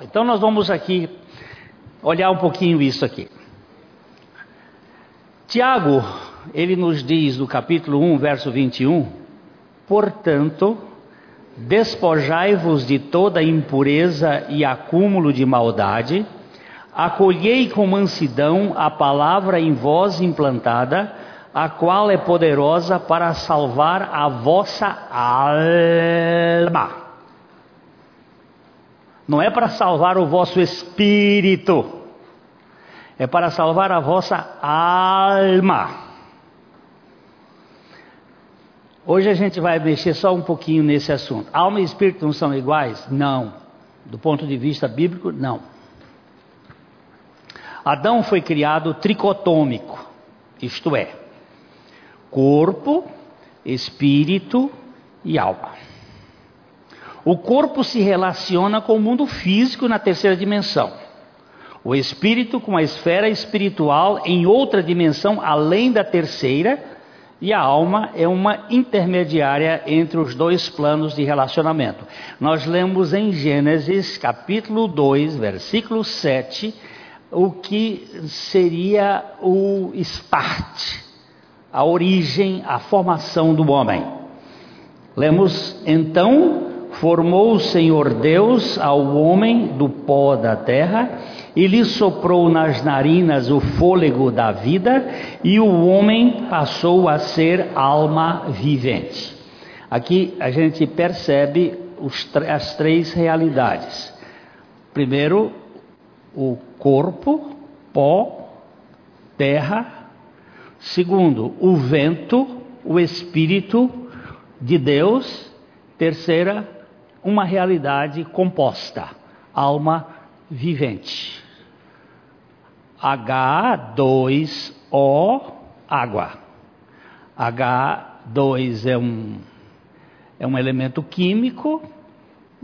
Então nós vamos aqui olhar um pouquinho isso aqui. Tiago, ele nos diz no capítulo 1, verso 21, portanto, despojai-vos de toda impureza e acúmulo de maldade, acolhei com mansidão a palavra em vós implantada, a qual é poderosa para salvar a vossa alma. Não é para salvar o vosso espírito, é para salvar a vossa alma. Hoje a gente vai mexer só um pouquinho nesse assunto. Alma e espírito não são iguais? Não. Do ponto de vista bíblico, não. Adão foi criado tricotômico, isto é, corpo, espírito e alma. O corpo se relaciona com o mundo físico na terceira dimensão. O espírito com a esfera espiritual em outra dimensão além da terceira, e a alma é uma intermediária entre os dois planos de relacionamento. Nós lemos em Gênesis capítulo 2, versículo 7, o que seria o start, a origem, a formação do homem. Lemos então Formou o Senhor Deus ao homem do pó da terra e lhe soprou nas narinas o fôlego da vida, e o homem passou a ser alma vivente. Aqui a gente percebe os, as três realidades. Primeiro, o corpo, pó, terra. Segundo, o vento, o espírito de Deus. Terceira, uma realidade composta, alma vivente. H2O, água. H2 é um, é um elemento químico,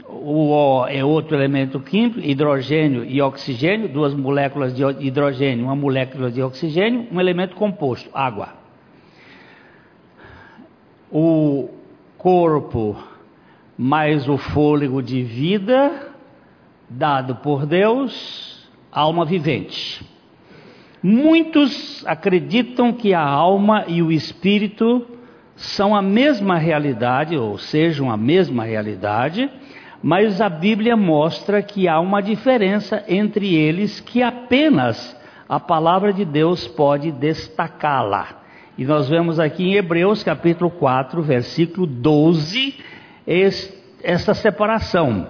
o O é outro elemento químico, hidrogênio e oxigênio, duas moléculas de hidrogênio, uma molécula de oxigênio, um elemento composto, água. O corpo mais o fôlego de vida dado por Deus, alma vivente. Muitos acreditam que a alma e o espírito são a mesma realidade, ou sejam a mesma realidade, mas a Bíblia mostra que há uma diferença entre eles que apenas a palavra de Deus pode destacá-la. E nós vemos aqui em Hebreus capítulo 4, versículo 12, esta separação,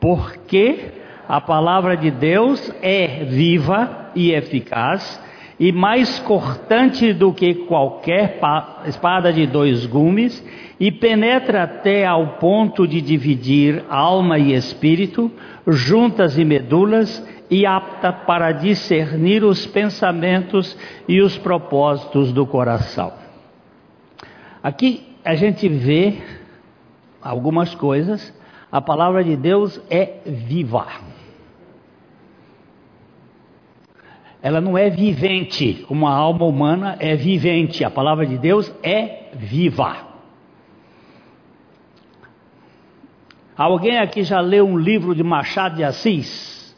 porque a palavra de Deus é viva e eficaz e mais cortante do que qualquer espada de dois gumes e penetra até ao ponto de dividir alma e espírito, juntas e medulas, e apta para discernir os pensamentos e os propósitos do coração. Aqui a gente vê algumas coisas, a palavra de Deus é viva. Ela não é vivente, uma alma humana é vivente, a palavra de Deus é viva. Alguém aqui já leu um livro de Machado de Assis?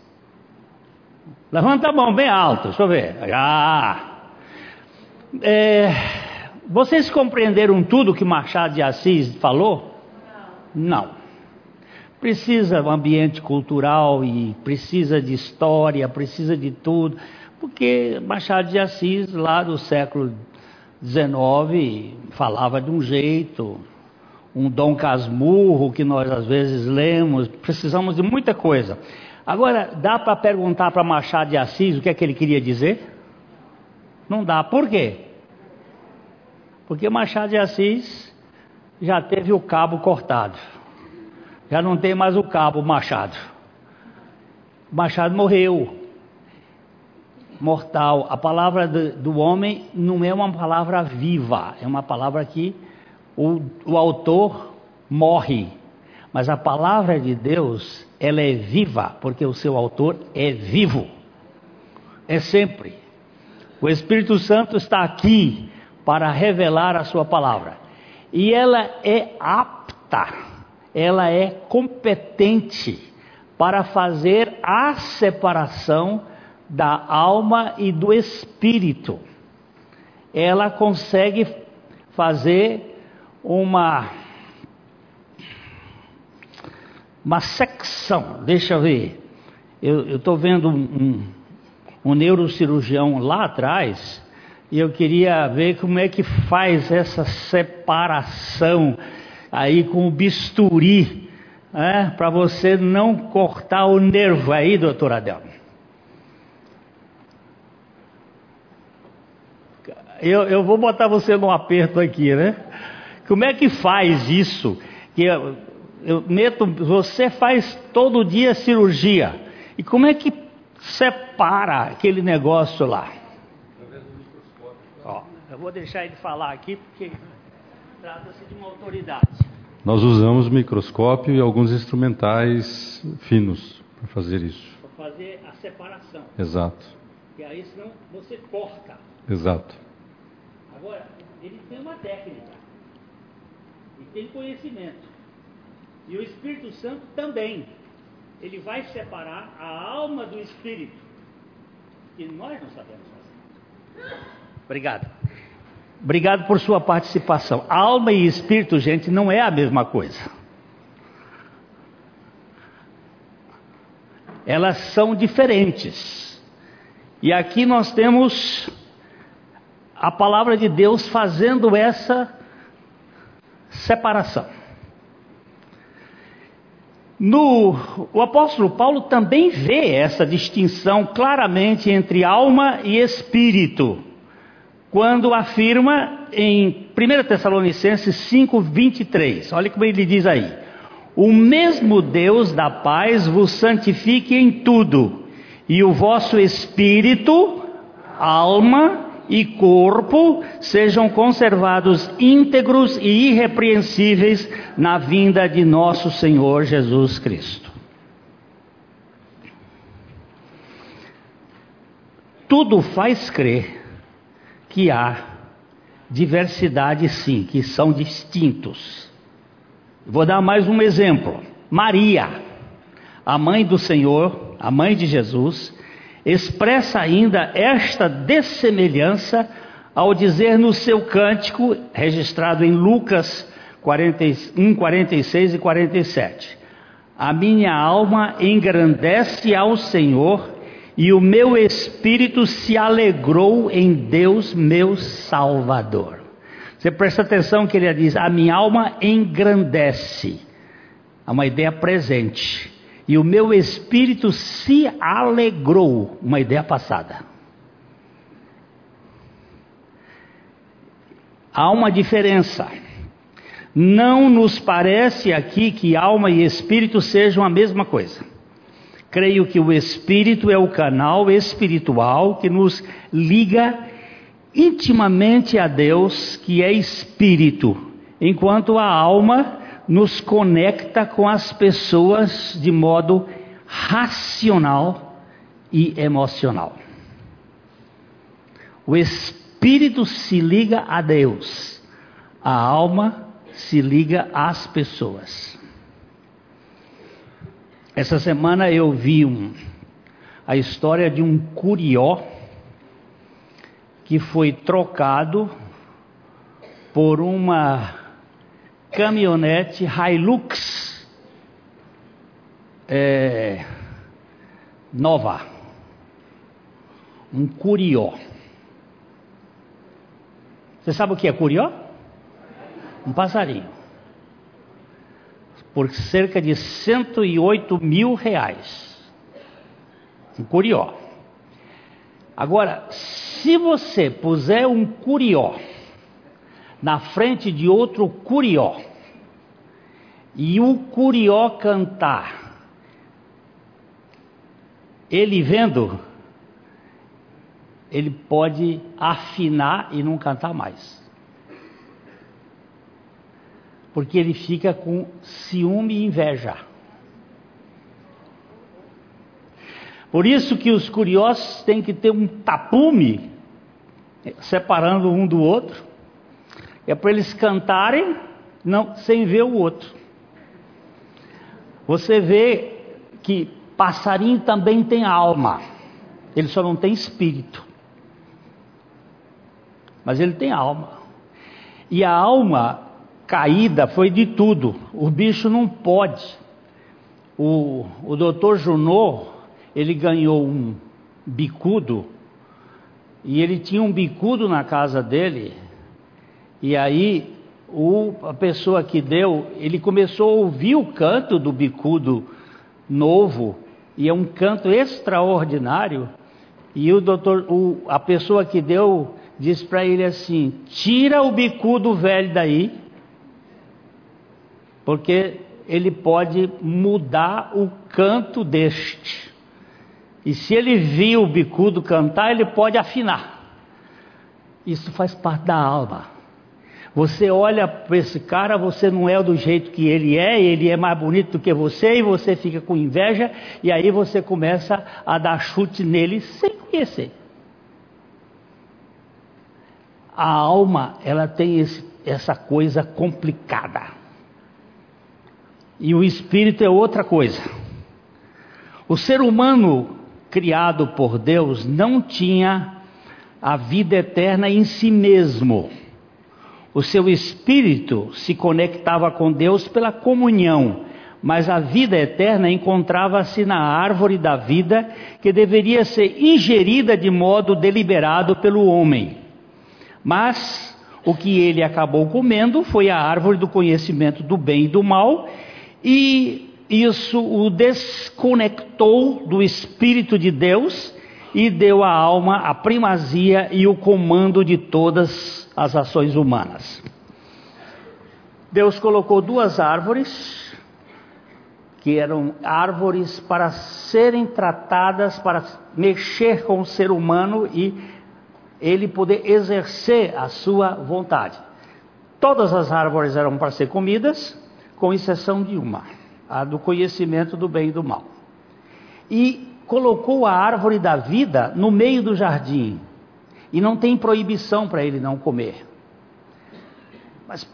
Levanta a mão bem alto, deixa eu ver. Já. É, vocês compreenderam tudo que Machado de Assis falou? Não. Precisa um ambiente cultural e precisa de história, precisa de tudo, porque Machado de Assis, lá do século XIX, falava de um jeito, um Dom Casmurro que nós às vezes lemos, precisamos de muita coisa. Agora, dá para perguntar para Machado de Assis o que é que ele queria dizer? Não dá. Por quê? Porque Machado de Assis já teve o cabo cortado. Já não tem mais o cabo Machado. Machado morreu. Mortal. A palavra do, do homem não é uma palavra viva, é uma palavra que o, o autor morre. Mas a palavra de Deus, ela é viva, porque o seu autor é vivo. É sempre. O Espírito Santo está aqui para revelar a sua palavra e ela é apta, ela é competente para fazer a separação da alma e do espírito. Ela consegue fazer uma uma secção. Deixa eu ver. Eu estou vendo um, um, um neurocirurgião lá atrás e eu queria ver como é que faz essa separação aí com o bisturi, né, para você não cortar o nervo aí, doutor Adel. Eu, eu vou botar você num aperto aqui, né? Como é que faz isso? Que eu, eu meto, você faz todo dia cirurgia. E como é que separa aquele negócio lá? Eu vou deixar ele falar aqui porque trata-se de uma autoridade. Nós usamos microscópio e alguns instrumentais finos para fazer isso. Para fazer a separação. Exato. E aí senão você corta. Exato. Agora, ele tem uma técnica. E tem conhecimento. E o Espírito Santo também. Ele vai separar a alma do espírito. Que nós não sabemos fazer. Obrigado. Obrigado por sua participação. Alma e espírito, gente, não é a mesma coisa. Elas são diferentes. E aqui nós temos a palavra de Deus fazendo essa separação. No, o apóstolo Paulo também vê essa distinção claramente entre alma e espírito, quando afirma em 1 Tessalonicenses 5, 23. Olha como ele diz aí: O mesmo Deus da paz vos santifique em tudo, e o vosso espírito, alma e corpo sejam conservados íntegros e irrepreensíveis na vinda de nosso Senhor Jesus Cristo. Tudo faz crer que há diversidade, sim, que são distintos. Vou dar mais um exemplo. Maria, a mãe do Senhor, a mãe de Jesus, expressa ainda esta dessemelhança ao dizer no seu cântico, registrado em Lucas 41, 46 e 47: A minha alma engrandece ao Senhor e o meu espírito se alegrou em Deus, meu Salvador. Você presta atenção que ele diz: A minha alma engrandece. É uma ideia presente e o meu espírito se alegrou. Uma ideia passada. Há uma diferença. Não nos parece aqui que alma e espírito sejam a mesma coisa. Creio que o espírito é o canal espiritual que nos liga intimamente a Deus, que é espírito, enquanto a alma nos conecta com as pessoas de modo racional e emocional. O espírito se liga a Deus, a alma se liga às pessoas. Essa semana eu vi um, a história de um curió que foi trocado por uma caminhonete Hilux é, nova, um curió. Você sabe o que é curió? Um passarinho. Por cerca de 108 mil reais. Um curió. Agora, se você puser um curió na frente de outro curió, e o curió cantar, ele vendo, ele pode afinar e não cantar mais. Porque ele fica com ciúme e inveja. Por isso que os curiosos têm que ter um tapume separando um do outro é para eles cantarem não, sem ver o outro. Você vê que passarinho também tem alma, ele só não tem espírito, mas ele tem alma. E a alma caída foi de tudo, o bicho não pode. O, o doutor Junot, ele ganhou um bicudo, e ele tinha um bicudo na casa dele, e aí o, a pessoa que deu, ele começou a ouvir o canto do bicudo novo, e é um canto extraordinário, e o doutor, o, a pessoa que deu, disse para ele assim: tira o bicudo velho daí, porque ele pode mudar o canto deste. E se ele viu o bicudo cantar, ele pode afinar. Isso faz parte da alma. Você olha para esse cara, você não é do jeito que ele é, ele é mais bonito do que você, e você fica com inveja, e aí você começa a dar chute nele sem conhecer. A alma, ela tem esse, essa coisa complicada. E o espírito é outra coisa. O ser humano criado por Deus não tinha a vida eterna em si mesmo. O seu espírito se conectava com Deus pela comunhão, mas a vida eterna encontrava-se na árvore da vida que deveria ser ingerida de modo deliberado pelo homem. Mas o que ele acabou comendo foi a árvore do conhecimento do bem e do mal, e isso o desconectou do Espírito de Deus e deu à alma a primazia e o comando de todas as ações humanas. Deus colocou duas árvores, que eram árvores para serem tratadas, para mexer com o ser humano e ele poder exercer a sua vontade. Todas as árvores eram para ser comidas, com exceção de uma, a do conhecimento do bem e do mal. E colocou a árvore da vida no meio do jardim, e não tem proibição para ele não comer. Mas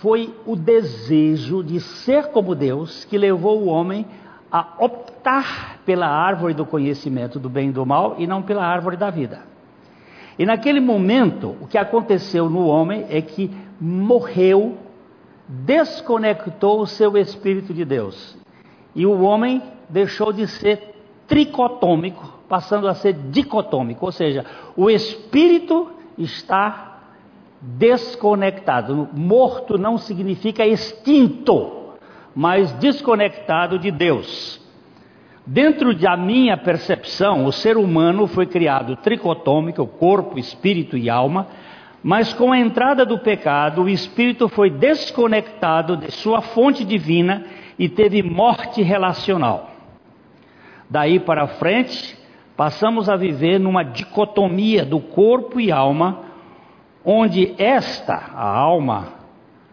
foi o desejo de ser como Deus que levou o homem a optar pela árvore do conhecimento do bem e do mal e não pela árvore da vida. E naquele momento, o que aconteceu no homem é que morreu, desconectou o seu espírito de Deus. E o homem deixou de ser tricotômico passando a ser dicotômico, ou seja, o espírito está desconectado. Morto não significa extinto, mas desconectado de Deus. Dentro da minha percepção, o ser humano foi criado tricotômico, corpo, espírito e alma, mas com a entrada do pecado, o espírito foi desconectado de sua fonte divina e teve morte relacional. Daí para frente, passamos a viver numa dicotomia do corpo e alma, onde esta, a alma,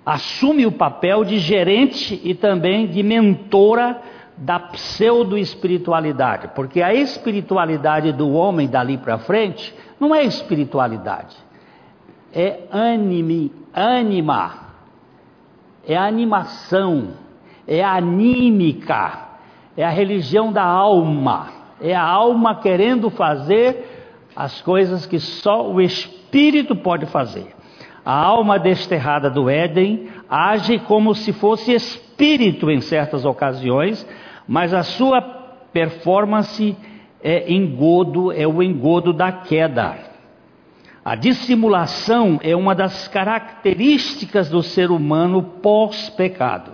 assume o papel de gerente e também de mentora da pseudo-espiritualidade, porque a espiritualidade do homem dali para frente não é espiritualidade, é anime, anima, é animação, é anímica, é a religião da alma é a alma querendo fazer as coisas que só o espírito pode fazer. A alma desterrada do Éden age como se fosse espírito em certas ocasiões, mas a sua performance é engodo, é o engodo da queda. A dissimulação é uma das características do ser humano pós-pecado.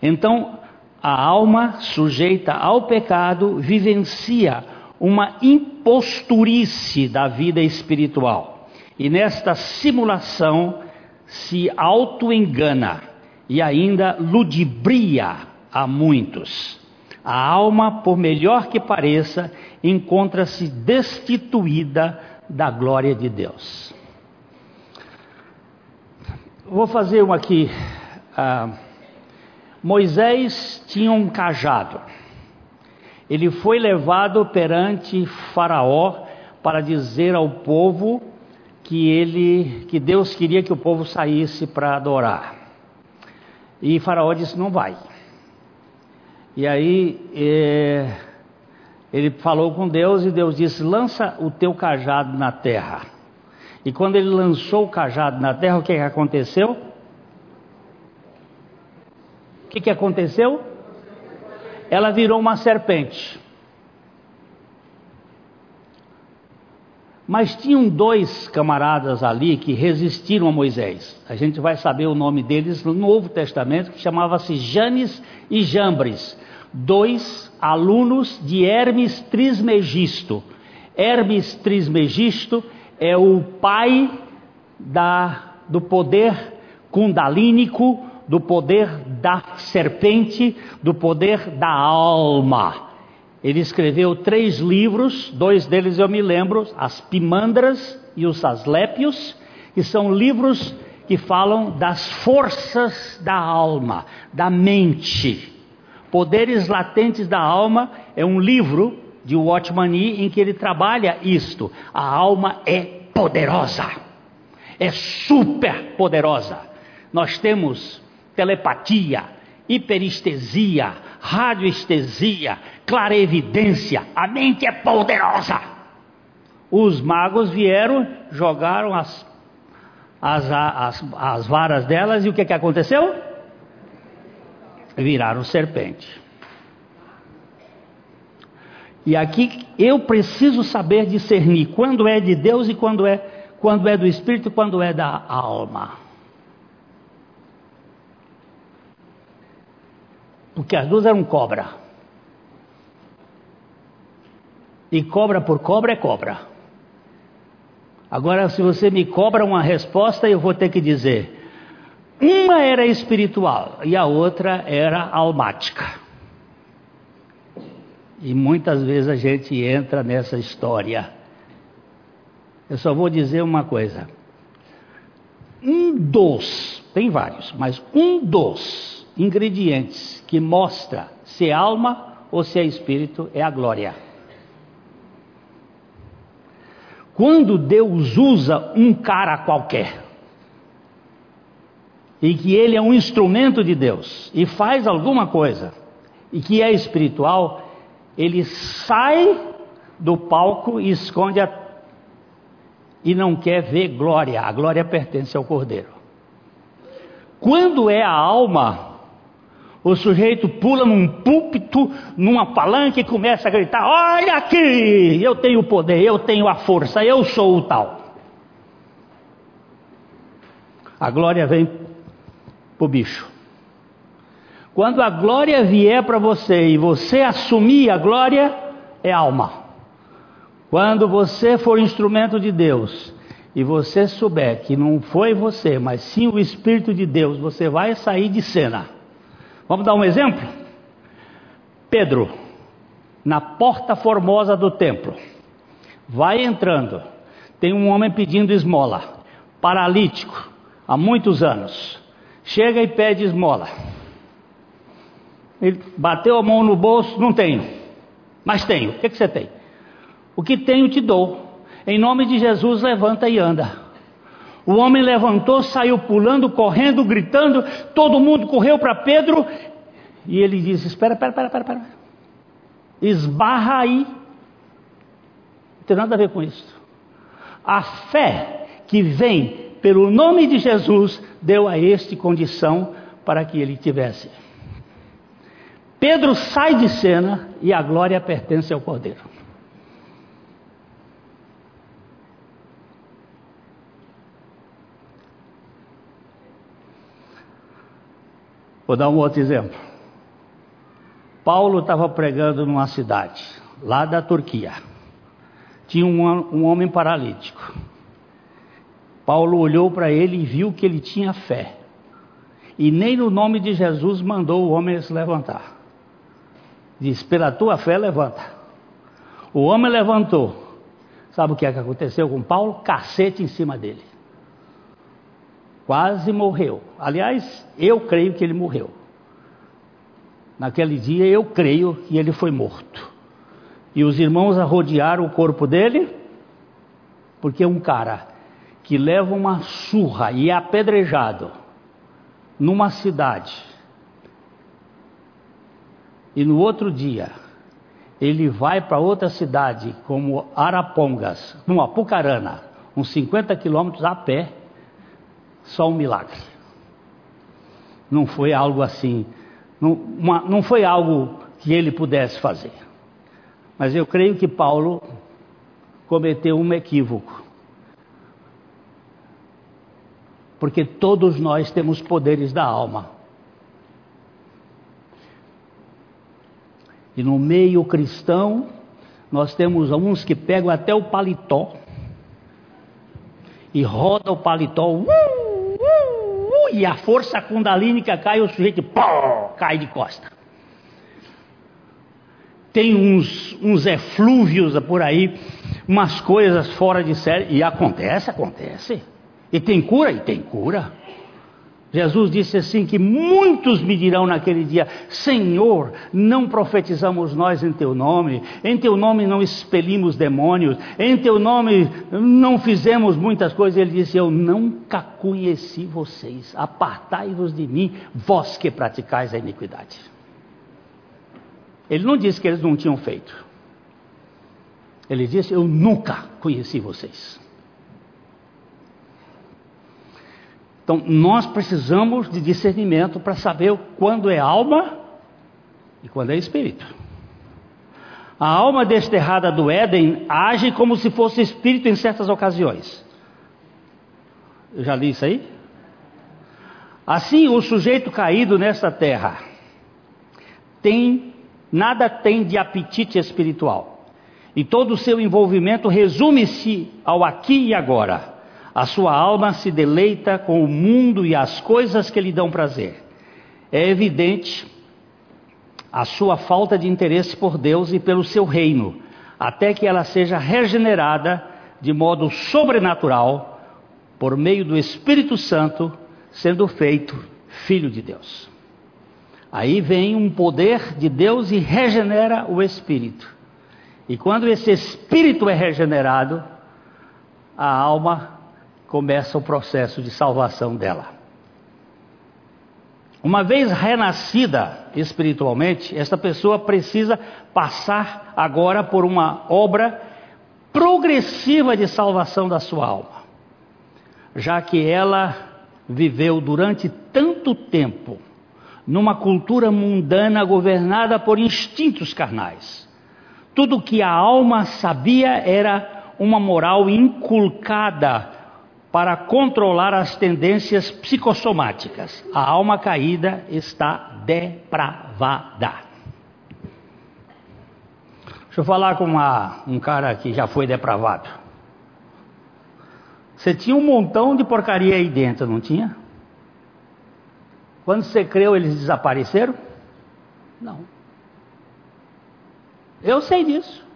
Então, a alma sujeita ao pecado vivencia uma imposturice da vida espiritual. E nesta simulação se auto-engana e ainda ludibria a muitos. A alma, por melhor que pareça, encontra-se destituída da glória de Deus. Vou fazer uma aqui. Uh, Moisés tinha um cajado. Ele foi levado perante Faraó para dizer ao povo que ele, que Deus queria que o povo saísse para adorar. E Faraó disse: "Não vai". E aí é, ele falou com Deus e Deus disse: lança o teu cajado na terra. E quando ele lançou o cajado na terra, o que, que aconteceu? O que, que aconteceu? Ela virou uma serpente. Mas tinham dois camaradas ali que resistiram a Moisés. A gente vai saber o nome deles no Novo Testamento, que chamava-se Janes e Jambres, dois alunos de Hermes Trismegisto. Hermes Trismegisto é o pai da, do poder kundalínico, do poder da serpente, do poder da alma. Ele escreveu três livros, dois deles eu me lembro, As Pimandras e os Aslépios, que são livros que falam das forças da alma, da mente. Poderes Latentes da Alma é um livro de Watchman Nee em que ele trabalha isto. A alma é poderosa, é super poderosa. Nós temos telepatia, hiperestesia, radioestesia, clarevidência. A mente é poderosa. Os magos vieram, jogaram as, as, as, as varas delas e o que, que aconteceu? Viraram serpente. E aqui eu preciso saber discernir quando é de Deus e quando é, quando é do Espírito e quando é da alma. Porque as duas eram cobra. E cobra por cobra é cobra. Agora, se você me cobra uma resposta, eu vou ter que dizer: uma era espiritual e a outra era almática. E muitas vezes a gente entra nessa história. Eu só vou dizer uma coisa. Um dos, tem vários, mas um dos ingredientes que mostra se é alma ou se é espírito é a glória. Quando Deus usa um cara qualquer, e que ele é um instrumento de Deus, e faz alguma coisa, e que é espiritual, ele sai do palco e esconde a, e não quer ver glória, a glória pertence ao Cordeiro. Quando é a alma, o sujeito pula num púlpito, numa palanca e começa a gritar: Olha aqui, eu tenho o poder, eu tenho a força, eu sou o tal. A glória vem para o bicho. Quando a glória vier para você e você assumir a glória, é alma. Quando você for instrumento de Deus e você souber que não foi você, mas sim o Espírito de Deus, você vai sair de cena. Vamos dar um exemplo? Pedro, na porta formosa do templo, vai entrando, tem um homem pedindo esmola, paralítico, há muitos anos. Chega e pede esmola. Ele bateu a mão no bolso, não tenho, mas tenho. O que, que você tem? O que tenho te dou. Em nome de Jesus, levanta e anda. O homem levantou, saiu pulando, correndo, gritando, todo mundo correu para Pedro e ele disse: Espera, espera, espera, espera. Esbarra aí. Não tem nada a ver com isso. A fé que vem pelo nome de Jesus deu a este condição para que ele tivesse. Pedro sai de cena e a glória pertence ao Cordeiro. Vou dar um outro exemplo. Paulo estava pregando numa cidade, lá da Turquia. Tinha um, um homem paralítico. Paulo olhou para ele e viu que ele tinha fé. E nem no nome de Jesus mandou o homem se levantar. Diz: pela tua fé, levanta. O homem levantou. Sabe o que, é que aconteceu com Paulo? Cacete em cima dele quase morreu. Aliás, eu creio que ele morreu. Naquele dia eu creio que ele foi morto. E os irmãos arrodearam o corpo dele, porque um cara que leva uma surra e é apedrejado numa cidade e no outro dia ele vai para outra cidade, como Arapongas, como Apucarana, uns 50 quilômetros a pé, só um milagre. Não foi algo assim, não, uma, não foi algo que ele pudesse fazer. Mas eu creio que Paulo cometeu um equívoco. Porque todos nós temos poderes da alma. E no meio cristão, nós temos uns que pegam até o paletó e roda o paletó, uh, uh, uh, e a força kundalínica cai, o sujeito pô, cai de costa. Tem uns, uns eflúvios por aí, umas coisas fora de série, e acontece, acontece. E tem cura? E tem cura. Jesus disse assim: que muitos me dirão naquele dia: Senhor, não profetizamos nós em teu nome, em teu nome não expelimos demônios, em teu nome não fizemos muitas coisas. Ele disse: Eu nunca conheci vocês, apartai-vos de mim, vós que praticais a iniquidade. Ele não disse que eles não tinham feito, ele disse: Eu nunca conheci vocês. Então, nós precisamos de discernimento para saber quando é alma e quando é espírito. A alma desterrada do Éden age como se fosse espírito em certas ocasiões. Eu já li isso aí? Assim, o sujeito caído nesta terra tem nada tem de apetite espiritual. E todo o seu envolvimento resume-se ao aqui e agora. A sua alma se deleita com o mundo e as coisas que lhe dão prazer. É evidente a sua falta de interesse por Deus e pelo seu reino, até que ela seja regenerada de modo sobrenatural por meio do Espírito Santo, sendo feito filho de Deus. Aí vem um poder de Deus e regenera o espírito. E quando esse espírito é regenerado, a alma começa o processo de salvação dela. Uma vez renascida espiritualmente, esta pessoa precisa passar agora por uma obra progressiva de salvação da sua alma, já que ela viveu durante tanto tempo numa cultura mundana governada por instintos carnais. Tudo que a alma sabia era uma moral inculcada para controlar as tendências psicossomáticas. A alma caída está depravada. Deixa eu falar com uma, um cara que já foi depravado. Você tinha um montão de porcaria aí dentro, não tinha? Quando você creu, eles desapareceram? Não. Eu sei disso.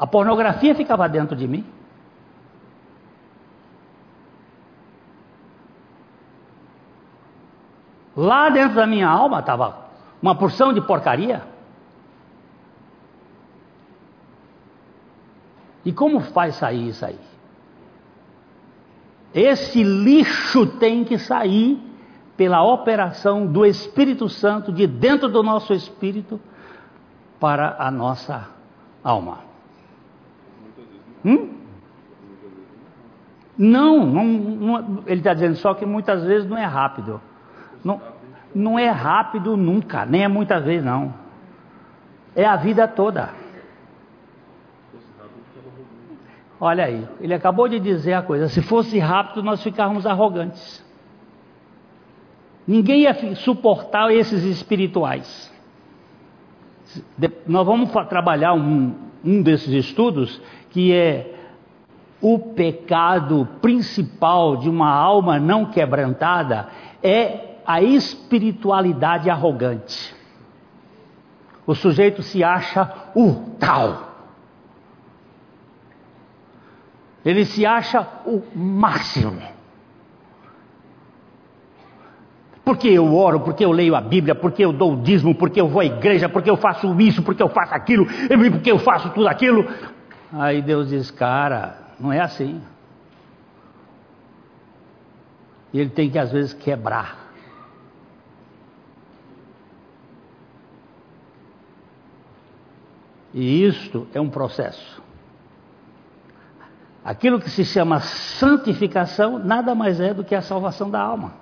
A pornografia ficava dentro de mim. Lá dentro da minha alma estava uma porção de porcaria. E como faz sair isso aí? Esse lixo tem que sair pela operação do Espírito Santo de dentro do nosso espírito para a nossa alma. Hum? Não, não, não, ele está dizendo só que muitas vezes não é rápido. Não, não é rápido nunca, nem é muitas vezes não. É a vida toda. Olha aí, ele acabou de dizer a coisa: se fosse rápido, nós ficávamos arrogantes. Ninguém ia suportar esses espirituais. Nós vamos trabalhar um, um desses estudos que é o pecado principal de uma alma não quebrantada é a espiritualidade arrogante. O sujeito se acha o tal. Ele se acha o máximo. Porque eu oro, porque eu leio a Bíblia, porque eu dou o dízimo, porque eu vou à igreja, porque eu faço isso, porque eu faço aquilo, porque eu faço tudo aquilo. Aí Deus diz: Cara, não é assim. E ele tem que, às vezes, quebrar. E isto é um processo. Aquilo que se chama santificação nada mais é do que a salvação da alma.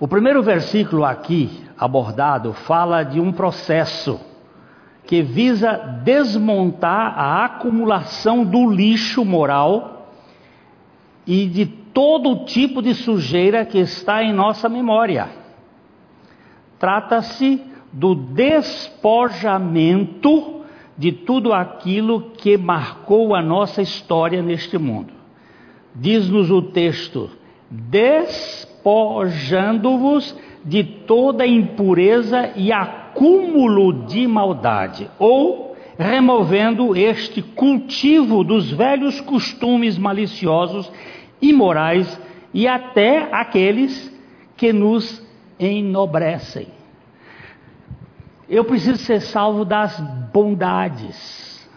O primeiro versículo aqui abordado fala de um processo que visa desmontar a acumulação do lixo moral e de todo tipo de sujeira que está em nossa memória. Trata-se do despojamento de tudo aquilo que marcou a nossa história neste mundo. Diz-nos o texto: despojando-vos de toda impureza e acúmulo de maldade, ou removendo este cultivo dos velhos costumes maliciosos, imorais e até aqueles que nos enobrecem. Eu preciso ser salvo das bondades,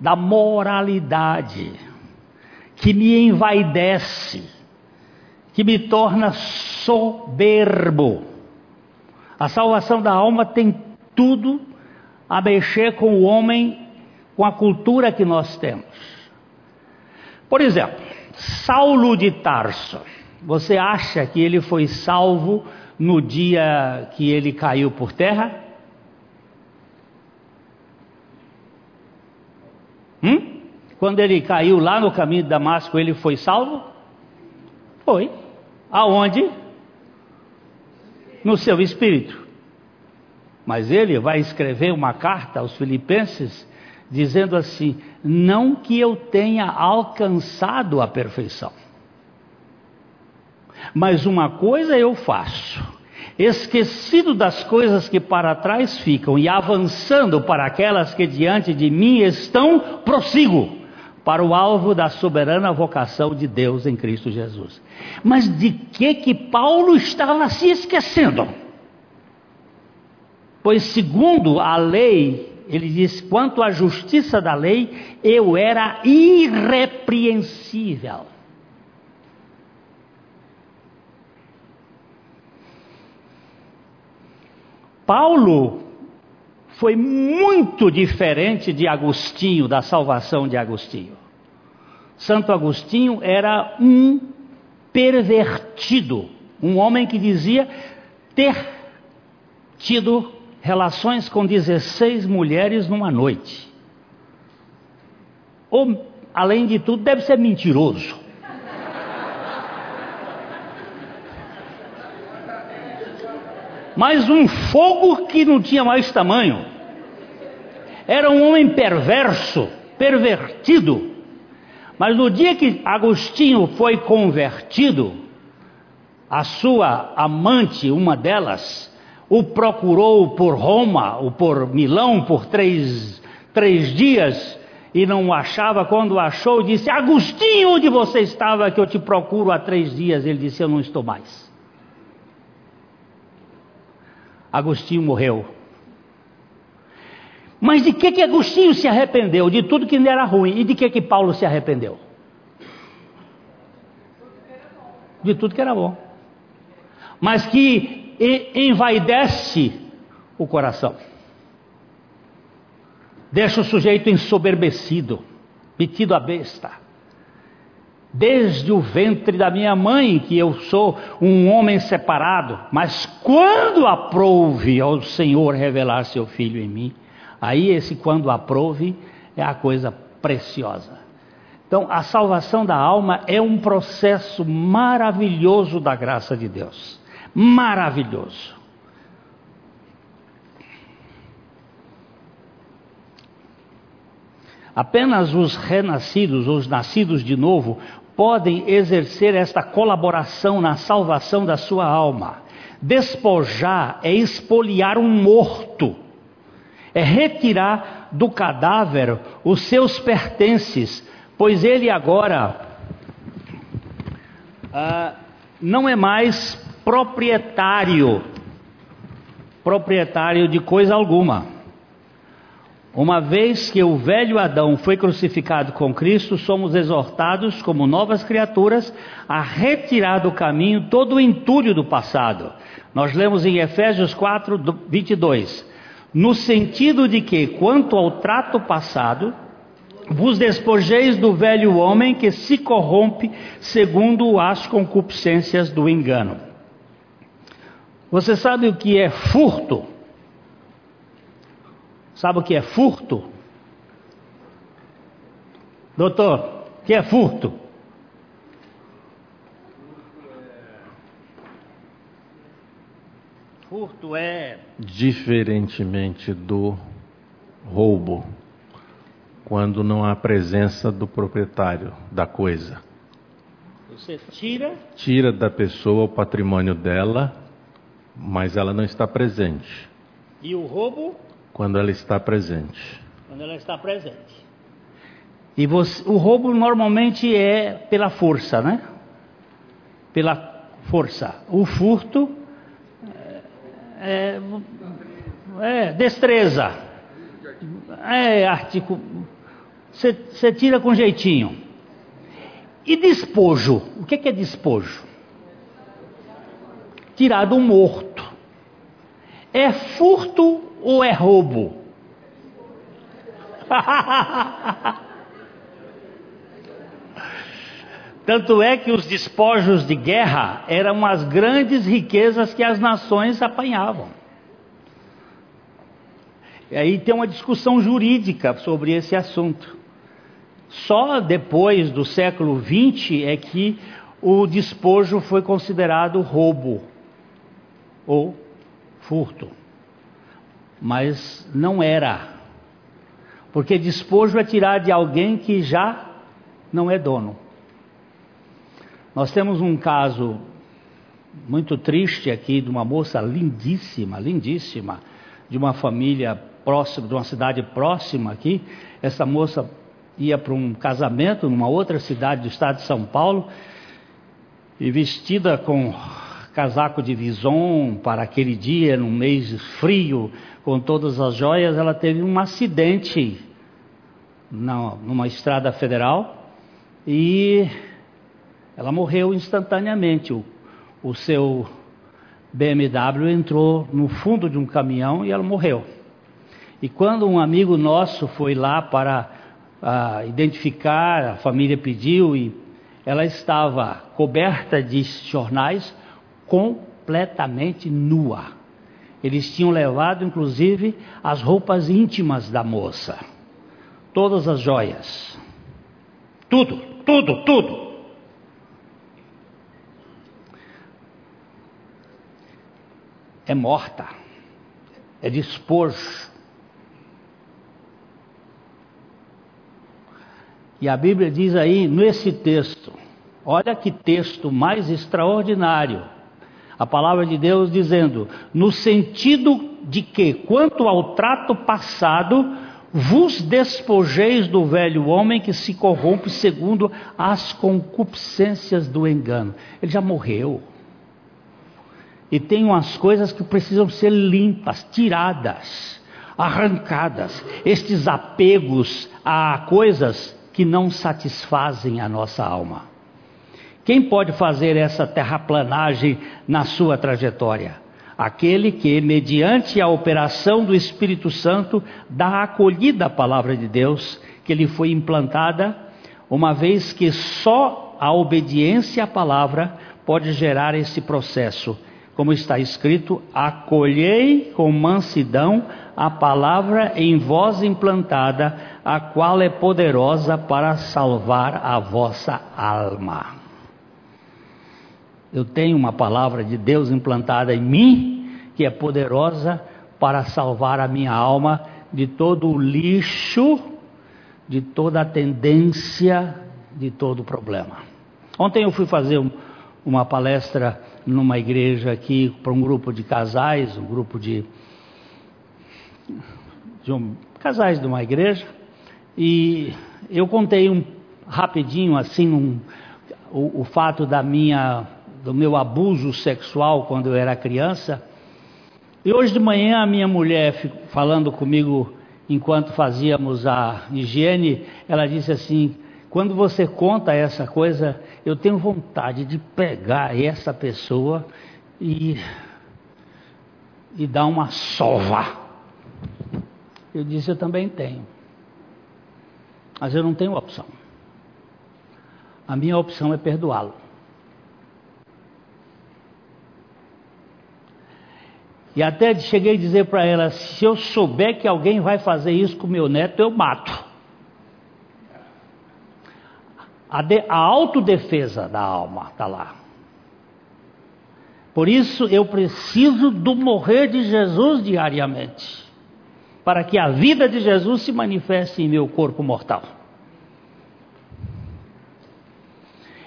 da moralidade, que me envaidece, que me torna soberbo. A salvação da alma tem tudo a mexer com o homem, com a cultura que nós temos. Por exemplo, Saulo de Tarso. Você acha que ele foi salvo no dia que ele caiu por terra? Hum? Quando ele caiu lá no caminho de Damasco, ele foi salvo? Foi. Aonde? No seu espírito. Mas ele vai escrever uma carta aos Filipenses dizendo assim: Não que eu tenha alcançado a perfeição mas uma coisa eu faço, esquecido das coisas que para trás ficam e avançando para aquelas que diante de mim estão, prossigo para o alvo da soberana vocação de Deus em Cristo Jesus. Mas de que que Paulo estava se esquecendo? Pois segundo a lei, ele diz, quanto à justiça da lei, eu era irrepreensível. Paulo foi muito diferente de Agostinho, da salvação de Agostinho. Santo Agostinho era um pervertido, um homem que dizia ter tido relações com 16 mulheres numa noite. Ou, além de tudo, deve ser mentiroso. Mas um fogo que não tinha mais tamanho. Era um homem perverso, pervertido. Mas no dia que Agostinho foi convertido, a sua amante, uma delas, o procurou por Roma, ou por Milão, por três, três dias, e não o achava. Quando o achou, disse: Agostinho, onde você estava que eu te procuro há três dias? Ele disse: Eu não estou mais. Agostinho morreu. Mas de que que Agostinho se arrependeu? De tudo que não era ruim. E de que que Paulo se arrependeu? De tudo que era bom. Mas que envaidece o coração. Deixa o sujeito ensoberbecido, metido a besta desde o ventre da minha mãe, que eu sou um homem separado, mas quando aprouve ao Senhor revelar seu filho em mim, aí esse quando aprouve é a coisa preciosa. Então, a salvação da alma é um processo maravilhoso da graça de Deus. Maravilhoso. Apenas os renascidos, os nascidos de novo, podem exercer esta colaboração na salvação da sua alma. Despojar é expoliar um morto, é retirar do cadáver os seus pertences, pois ele agora ah, não é mais proprietário, proprietário de coisa alguma. Uma vez que o velho Adão foi crucificado com Cristo, somos exortados, como novas criaturas, a retirar do caminho todo o entulho do passado, Nós lemos em Efésios 4, 22, no sentido de que, quanto ao trato passado, vos despojeis do velho homem que se corrompe segundo as concupiscências do engano. Você sabe o que é furto? Sabe o que é furto? Doutor, o que é furto? Furto é. Diferentemente do roubo, quando não há presença do proprietário da coisa. Você tira. Tira da pessoa o patrimônio dela, mas ela não está presente. E o roubo? Quando ela está presente. Quando ela está presente. E você, o roubo normalmente é pela força, né? Pela força. O furto é, é destreza, é artigo, você tira com jeitinho. E despojo, o que, que é despojo? Tirar do morto. É furto ou é roubo? Tanto é que os despojos de guerra eram as grandes riquezas que as nações apanhavam. E aí tem uma discussão jurídica sobre esse assunto. Só depois do século XX é que o despojo foi considerado roubo ou furto. Mas não era. Porque despojo é tirar de alguém que já não é dono. Nós temos um caso muito triste aqui de uma moça lindíssima, lindíssima, de uma família próxima, de uma cidade próxima aqui. Essa moça ia para um casamento numa outra cidade do estado de São Paulo e vestida com casaco de vison para aquele dia, num mês frio, com todas as joias, ela teve um acidente na, numa estrada federal e ela morreu instantaneamente. O, o seu BMW entrou no fundo de um caminhão e ela morreu. E quando um amigo nosso foi lá para uh, identificar, a família pediu e ela estava coberta de jornais, completamente nua. Eles tinham levado, inclusive, as roupas íntimas da moça, todas as joias, tudo, tudo, tudo. é morta, é despojo. E a Bíblia diz aí, nesse texto, olha que texto mais extraordinário. A palavra de Deus dizendo, no sentido de que, quanto ao trato passado, vos despojeis do velho homem que se corrompe segundo as concupiscências do engano. Ele já morreu. E tem umas coisas que precisam ser limpas, tiradas, arrancadas. Estes apegos a coisas que não satisfazem a nossa alma. Quem pode fazer essa terraplanagem na sua trajetória? Aquele que, mediante a operação do Espírito Santo, dá acolhida à palavra de Deus que lhe foi implantada, uma vez que só a obediência à palavra pode gerar esse processo como está escrito: acolhei com mansidão a palavra em vós implantada, a qual é poderosa para salvar a vossa alma. Eu tenho uma palavra de Deus implantada em mim, que é poderosa para salvar a minha alma de todo o lixo, de toda a tendência, de todo o problema. Ontem eu fui fazer um, uma palestra numa igreja aqui para um grupo de casais, um grupo de, de um, casais de uma igreja, e eu contei um rapidinho assim um, o, o fato da minha do meu abuso sexual quando eu era criança. E hoje de manhã a minha mulher falando comigo enquanto fazíamos a higiene, ela disse assim: quando você conta essa coisa, eu tenho vontade de pegar essa pessoa e e dá uma sova. Eu disse: Eu também tenho. Mas eu não tenho opção. A minha opção é perdoá-lo. E até cheguei a dizer para ela: se eu souber que alguém vai fazer isso com meu neto, eu mato. A, de, a autodefesa da alma está lá. Por isso eu preciso do morrer de Jesus diariamente, para que a vida de Jesus se manifeste em meu corpo mortal.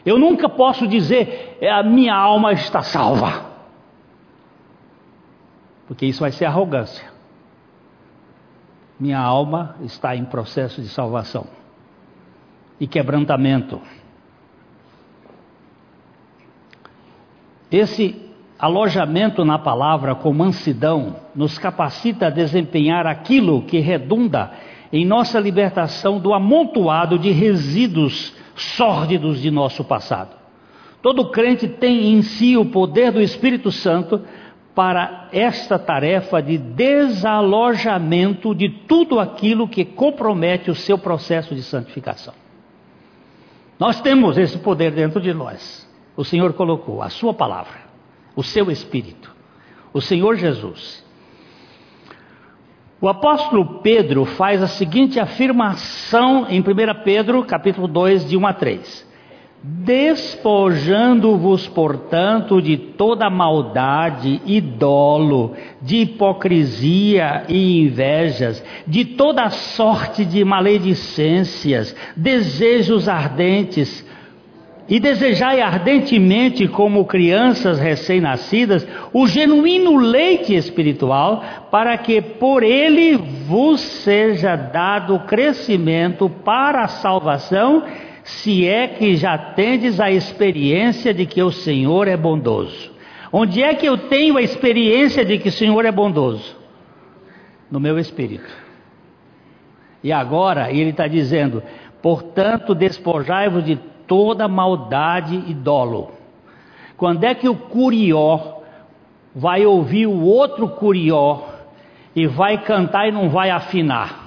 Eu nunca posso dizer, é, a minha alma está salva porque isso vai ser arrogância. Minha alma está em processo de salvação e quebrantamento. Esse alojamento na palavra com mansidão nos capacita a desempenhar aquilo que redunda em nossa libertação do amontoado de resíduos sórdidos de nosso passado. Todo crente tem em si o poder do Espírito Santo para esta tarefa de desalojamento de tudo aquilo que compromete o seu processo de santificação. Nós temos esse poder dentro de nós. O Senhor colocou a Sua palavra, o seu Espírito, o Senhor Jesus. O apóstolo Pedro faz a seguinte afirmação em 1 Pedro, capítulo 2, de 1 a 3. Despojando-vos, portanto, de toda maldade e dolo, de hipocrisia e invejas, de toda sorte de maledicências, desejos ardentes, e desejai ardentemente, como crianças recém-nascidas, o genuíno leite espiritual, para que por ele vos seja dado crescimento para a salvação se é que já tendes a experiência de que o Senhor é bondoso. Onde é que eu tenho a experiência de que o Senhor é bondoso? No meu espírito. E agora ele está dizendo: portanto, despojai-vos de toda maldade e dolo. Quando é que o curió vai ouvir o outro curió e vai cantar e não vai afinar?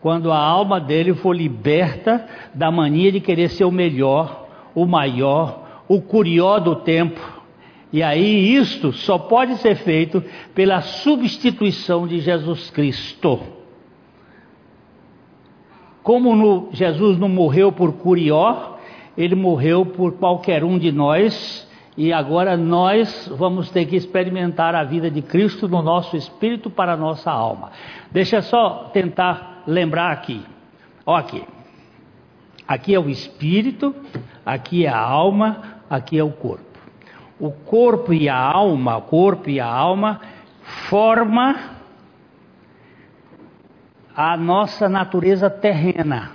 Quando a alma dele for liberta da mania de querer ser o melhor, o maior, o curió do tempo. E aí isto só pode ser feito pela substituição de Jesus Cristo. Como no, Jesus não morreu por curió, ele morreu por qualquer um de nós, e agora nós vamos ter que experimentar a vida de Cristo no nosso espírito para a nossa alma. Deixa só tentar lembrar aqui. Ó aqui. Aqui é o espírito, aqui é a alma, aqui é o corpo. O corpo e a alma, o corpo e a alma forma a nossa natureza terrena.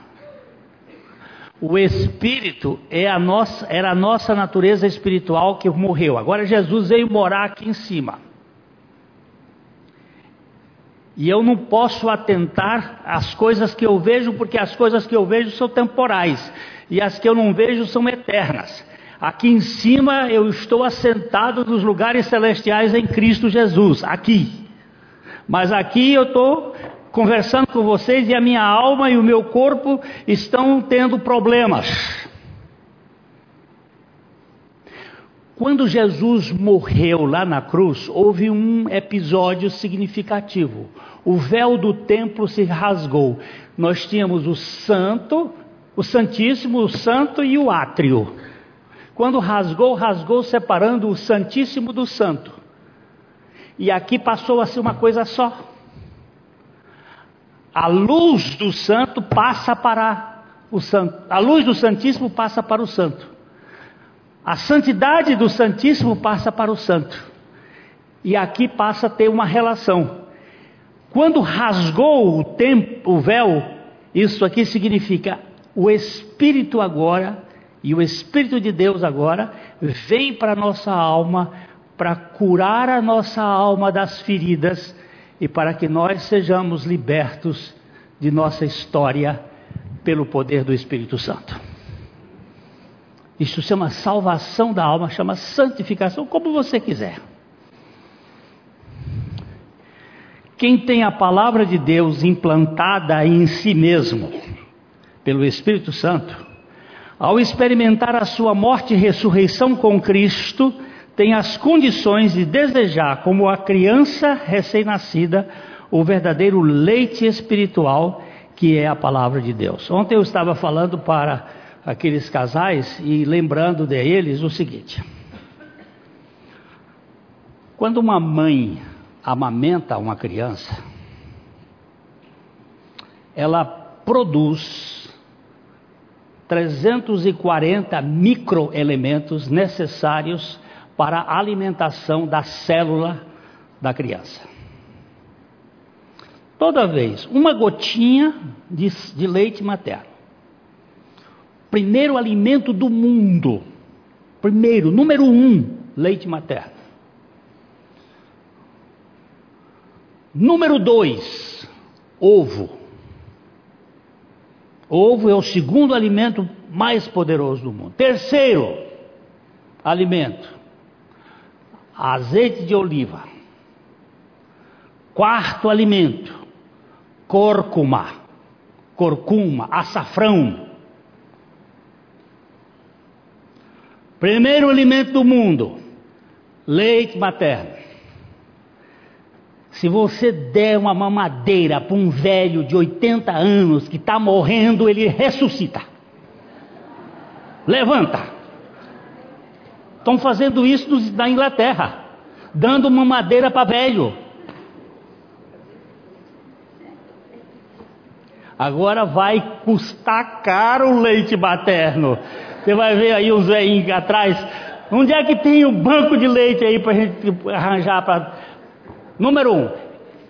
O espírito é a nossa, era a nossa natureza espiritual que morreu. Agora Jesus veio morar aqui em cima. E eu não posso atentar às coisas que eu vejo, porque as coisas que eu vejo são temporais, e as que eu não vejo são eternas. Aqui em cima eu estou assentado nos lugares celestiais em Cristo Jesus, aqui. Mas aqui eu estou conversando com vocês e a minha alma e o meu corpo estão tendo problemas. Quando Jesus morreu lá na cruz, houve um episódio significativo. O véu do templo se rasgou. Nós tínhamos o santo, o santíssimo, o santo e o átrio. Quando rasgou, rasgou separando o santíssimo do santo. E aqui passou a ser uma coisa só. A luz do santo passa para o santo. A luz do santíssimo passa para o santo. A santidade do Santíssimo passa para o santo. E aqui passa a ter uma relação. Quando rasgou o, tempo, o véu, isso aqui significa o Espírito agora, e o Espírito de Deus agora, vem para a nossa alma, para curar a nossa alma das feridas e para que nós sejamos libertos de nossa história pelo poder do Espírito Santo. Isso chama salvação da alma, chama santificação, como você quiser. Quem tem a palavra de Deus implantada em si mesmo, pelo Espírito Santo, ao experimentar a sua morte e ressurreição com Cristo, tem as condições de desejar, como a criança recém-nascida, o verdadeiro leite espiritual que é a palavra de Deus. Ontem eu estava falando para aqueles casais e lembrando deles o seguinte: quando uma mãe amamenta uma criança, ela produz 340 microelementos necessários para a alimentação da célula da criança. Toda vez, uma gotinha de, de leite materno. Primeiro alimento do mundo. Primeiro, número um, leite materno. Número dois, ovo. Ovo é o segundo alimento mais poderoso do mundo. Terceiro alimento, azeite de oliva. Quarto alimento, cúrcuma, corcuma, açafrão. Primeiro alimento do mundo, leite materno. Se você der uma mamadeira para um velho de 80 anos que está morrendo, ele ressuscita. Levanta. Estão fazendo isso na Inglaterra, dando mamadeira para velho. Agora vai custar caro o leite materno. Você vai ver aí os velhinhos atrás. Onde é que tem o banco de leite aí para a gente arranjar para Número um,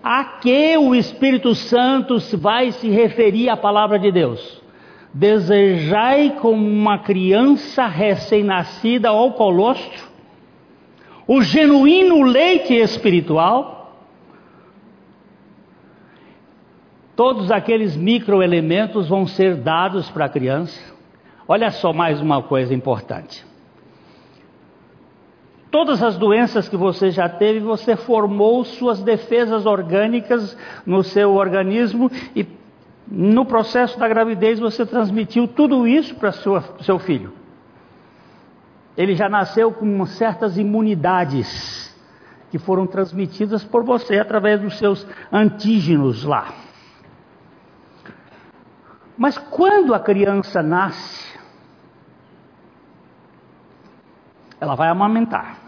a que o Espírito Santo vai se referir à palavra de Deus? Desejai como uma criança recém-nascida ao colostro o genuíno leite espiritual. Todos aqueles microelementos vão ser dados para a criança. Olha só mais uma coisa importante todas as doenças que você já teve, você formou suas defesas orgânicas no seu organismo e no processo da gravidez você transmitiu tudo isso para seu filho. Ele já nasceu com certas imunidades que foram transmitidas por você através dos seus antígenos lá. Mas quando a criança nasce, ela vai amamentar.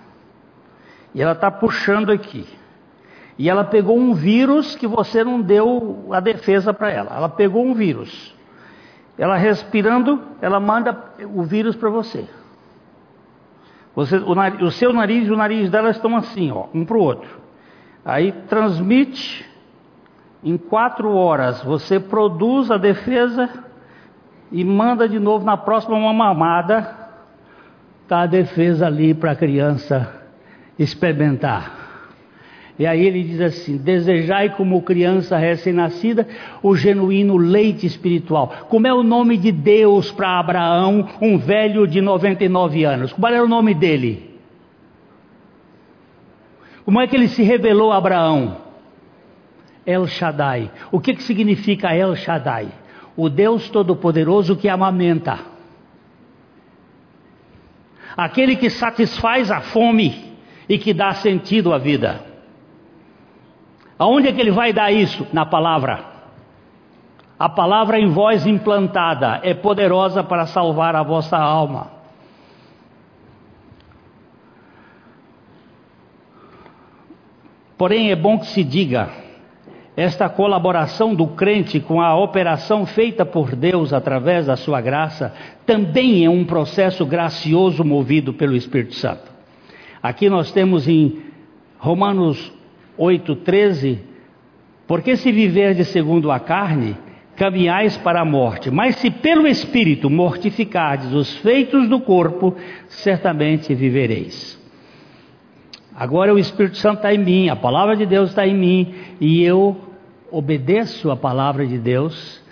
E ela está puxando aqui. E ela pegou um vírus que você não deu a defesa para ela. Ela pegou um vírus. Ela respirando, ela manda o vírus para você. você o, nariz, o, seu nariz e o nariz dela estão assim, ó, um para o outro. Aí transmite. Em quatro horas você produz a defesa e manda de novo na próxima uma mamada. Está a defesa ali para a criança experimentar. E aí ele diz assim: desejai como criança recém-nascida o genuíno leite espiritual. Como é o nome de Deus para Abraão, um velho de 99 anos? Qual era o nome dele? Como é que ele se revelou a Abraão? El Shaddai. O que, que significa El Shaddai? O Deus Todo-Poderoso que amamenta. Aquele que satisfaz a fome e que dá sentido à vida. Aonde é que ele vai dar isso? Na palavra. A palavra em voz implantada é poderosa para salvar a vossa alma. Porém, é bom que se diga: esta colaboração do crente com a operação feita por Deus através da sua graça também é um processo gracioso movido pelo Espírito Santo. Aqui nós temos em Romanos 8,13: Porque se de segundo a carne, caminhais para a morte, mas se pelo Espírito mortificardes os feitos do corpo, certamente vivereis. Agora o Espírito Santo está em mim, a palavra de Deus está em mim, e eu obedeço a palavra de Deus,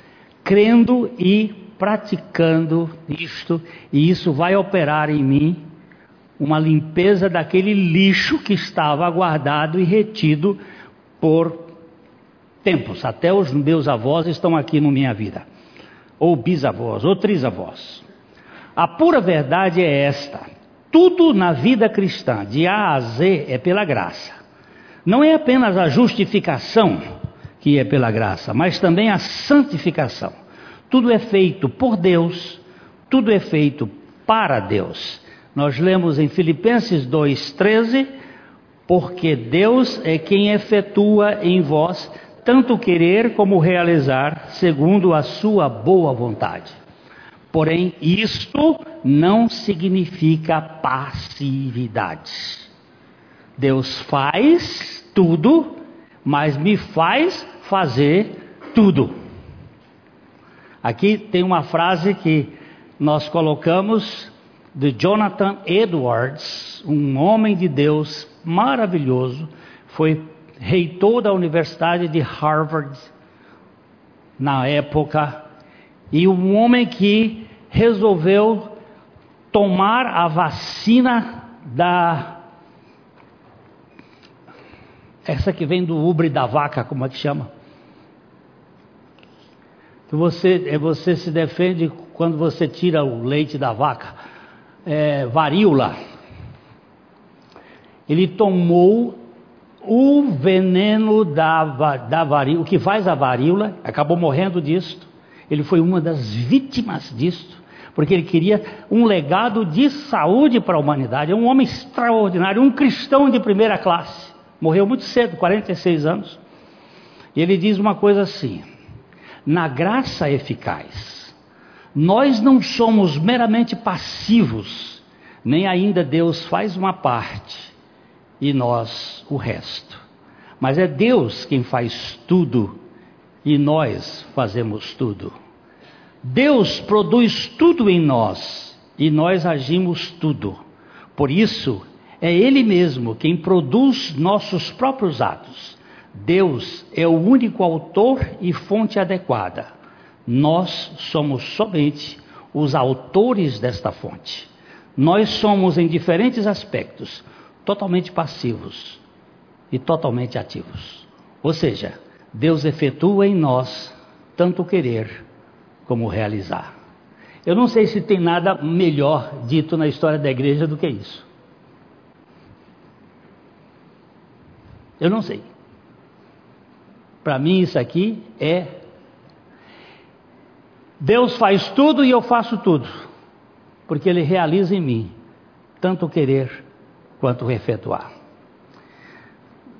crendo e praticando isto, e isso vai operar em mim uma limpeza daquele lixo que estava guardado e retido por tempos, até os meus avós estão aqui na minha vida, ou bisavós, ou trisavós. A pura verdade é esta: tudo na vida cristã, de A a Z, é pela graça. Não é apenas a justificação que é pela graça, mas também a santificação. Tudo é feito por Deus, tudo é feito para Deus. Nós lemos em Filipenses 2,13: porque Deus é quem efetua em vós tanto querer como realizar, segundo a sua boa vontade. Porém, isto não significa passividade. Deus faz tudo, mas me faz fazer tudo. Aqui tem uma frase que nós colocamos de Jonathan Edwards, um homem de Deus maravilhoso, foi reitor da Universidade de Harvard na época, e um homem que resolveu tomar a vacina da. Essa que vem do ubre da vaca, como é que chama? Que você, é, você se defende quando você tira o leite da vaca. É, varíola. Ele tomou o veneno da, da varíola, o que faz a varíola, acabou morrendo disto. Ele foi uma das vítimas disto, porque ele queria um legado de saúde para a humanidade. É um homem extraordinário, um cristão de primeira classe. Morreu muito cedo, 46 anos. E ele diz uma coisa assim: na graça eficaz, nós não somos meramente passivos, nem ainda Deus faz uma parte e nós o resto. Mas é Deus quem faz tudo e nós fazemos tudo. Deus produz tudo em nós e nós agimos tudo. Por isso, é Ele mesmo quem produz nossos próprios atos. Deus é o único autor e fonte adequada. Nós somos somente os autores desta fonte. Nós somos, em diferentes aspectos, totalmente passivos e totalmente ativos. Ou seja, Deus efetua em nós tanto querer como realizar. Eu não sei se tem nada melhor dito na história da igreja do que isso. Eu não sei. Para mim, isso aqui é. Deus faz tudo e eu faço tudo, porque Ele realiza em mim tanto querer quanto efetuar.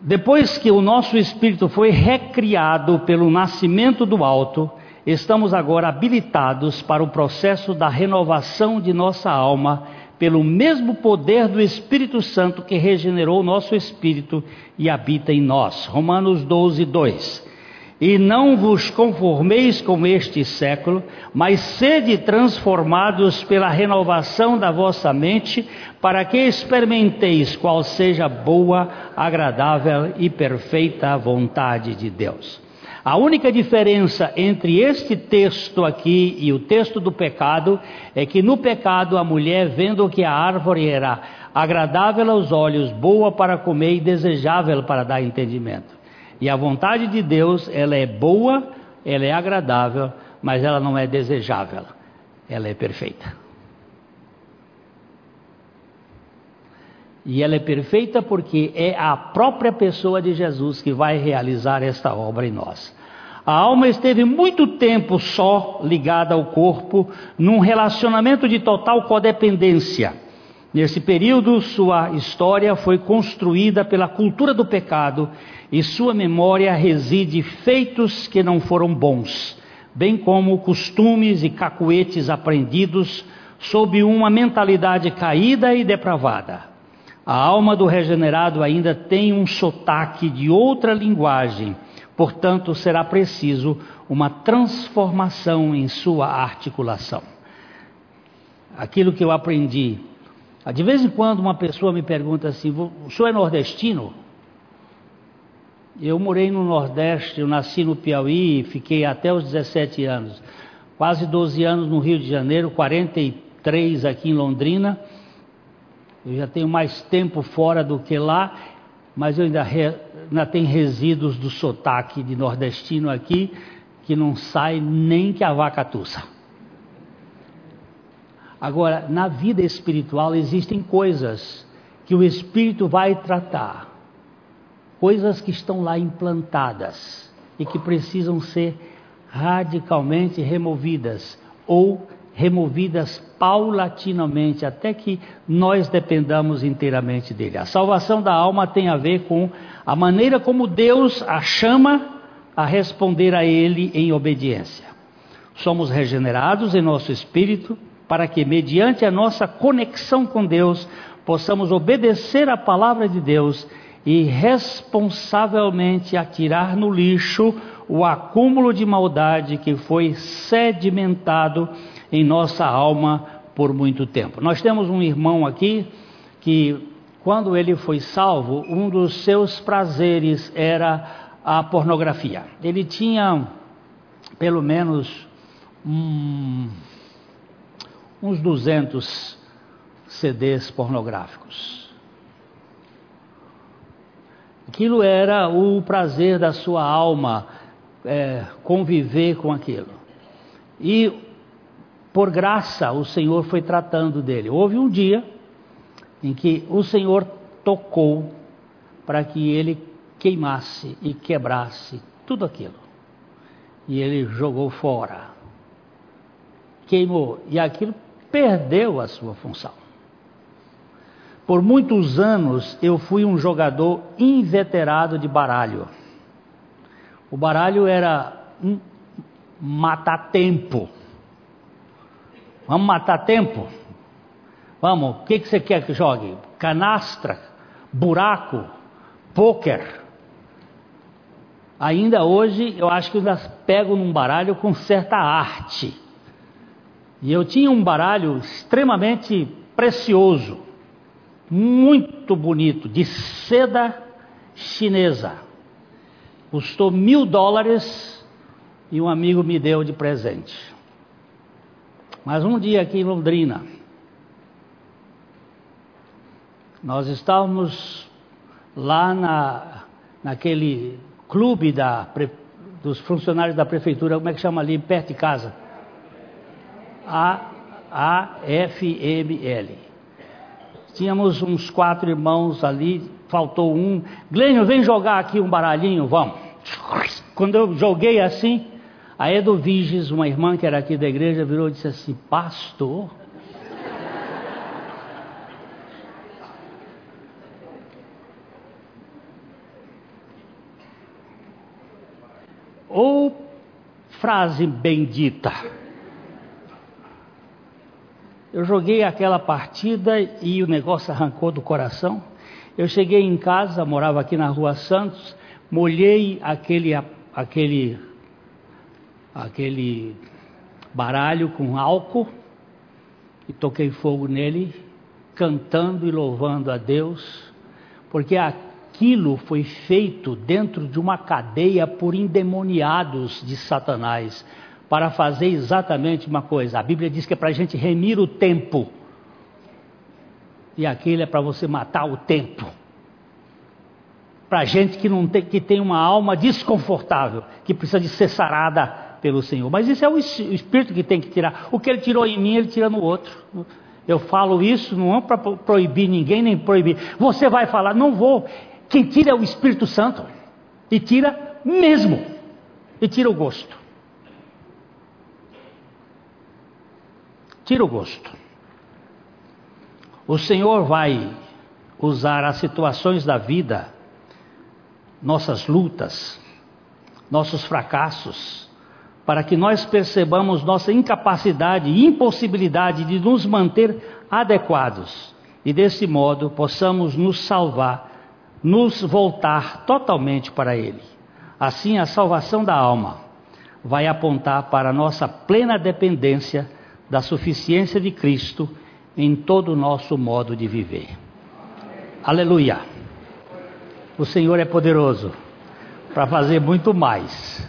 Depois que o nosso espírito foi recriado pelo nascimento do alto, estamos agora habilitados para o processo da renovação de nossa alma pelo mesmo poder do Espírito Santo que regenerou nosso espírito e habita em nós. Romanos 12, 2. E não vos conformeis com este século, mas sede transformados pela renovação da vossa mente, para que experimenteis qual seja boa, agradável e perfeita vontade de Deus. A única diferença entre este texto aqui e o texto do pecado é que no pecado a mulher, vendo que a árvore era agradável aos olhos, boa para comer e desejável para dar entendimento. E a vontade de Deus, ela é boa, ela é agradável, mas ela não é desejável. Ela é perfeita. E ela é perfeita porque é a própria pessoa de Jesus que vai realizar esta obra em nós. A alma esteve muito tempo só ligada ao corpo, num relacionamento de total codependência. Nesse período, sua história foi construída pela cultura do pecado e sua memória reside feitos que não foram bons, bem como costumes e cacuetes aprendidos sob uma mentalidade caída e depravada. A alma do regenerado ainda tem um sotaque de outra linguagem, portanto, será preciso uma transformação em sua articulação. Aquilo que eu aprendi. De vez em quando uma pessoa me pergunta assim: o senhor é nordestino? Eu morei no Nordeste, eu nasci no Piauí, fiquei até os 17 anos. Quase 12 anos no Rio de Janeiro, 43 aqui em Londrina. Eu já tenho mais tempo fora do que lá, mas eu ainda re, ainda tem resíduos do sotaque de nordestino aqui que não sai nem que a vaca tussa. Agora, na vida espiritual existem coisas que o Espírito vai tratar, coisas que estão lá implantadas e que precisam ser radicalmente removidas ou removidas paulatinamente até que nós dependamos inteiramente dele. A salvação da alma tem a ver com a maneira como Deus a chama a responder a ele em obediência. Somos regenerados em nosso espírito para que, mediante a nossa conexão com Deus, possamos obedecer à palavra de Deus e responsavelmente atirar no lixo o acúmulo de maldade que foi sedimentado em nossa alma por muito tempo. Nós temos um irmão aqui que, quando ele foi salvo, um dos seus prazeres era a pornografia. Ele tinha pelo menos hum, uns 200 CDs pornográficos. Aquilo era o prazer da sua alma, é, conviver com aquilo. E, por graça, o Senhor foi tratando dele. Houve um dia em que o Senhor tocou para que ele queimasse e quebrasse tudo aquilo. E ele jogou fora. Queimou. E aquilo perdeu a sua função. Por muitos anos eu fui um jogador inveterado de baralho. O baralho era um matar tempo. Vamos matar tempo? Vamos, o que, que você quer que jogue? Canastra, buraco, pôquer. Ainda hoje eu acho que eu ainda pego num baralho com certa arte. E eu tinha um baralho extremamente precioso, muito bonito, de seda chinesa. Custou mil dólares e um amigo me deu de presente. Mas um dia aqui em Londrina, nós estávamos lá na, naquele clube da, dos funcionários da prefeitura, como é que chama ali, perto de casa? A, AFML. Tínhamos uns quatro irmãos ali, faltou um. Glênio, vem jogar aqui um baralhinho, vamos. Quando eu joguei assim, a Edo Viges, uma irmã que era aqui da igreja, virou e disse assim: Pastor, ou frase bendita. Eu joguei aquela partida e o negócio arrancou do coração. Eu cheguei em casa, morava aqui na Rua Santos, molhei aquele aquele aquele baralho com álcool e toquei fogo nele, cantando e louvando a Deus, porque aquilo foi feito dentro de uma cadeia por endemoniados de Satanás, para fazer exatamente uma coisa. A Bíblia diz que é para a gente remir o tempo, e aquilo é para você matar o tempo. Para gente que, não tem, que tem uma alma desconfortável, que precisa de ser sarada pelo Senhor. Mas isso é o Espírito que tem que tirar. O que ele tirou em mim, ele tira no outro. Eu falo isso não é para proibir ninguém, nem proibir. Você vai falar, não vou. Quem tira é o Espírito Santo. E tira mesmo. E tira o gosto. Tira o gosto. O Senhor vai usar as situações da vida, nossas lutas, nossos fracassos, para que nós percebamos nossa incapacidade e impossibilidade de nos manter adequados e desse modo possamos nos salvar nos voltar totalmente para Ele. Assim, a salvação da alma vai apontar para a nossa plena dependência da suficiência de Cristo em todo o nosso modo de viver. Aleluia! O Senhor é poderoso para fazer muito mais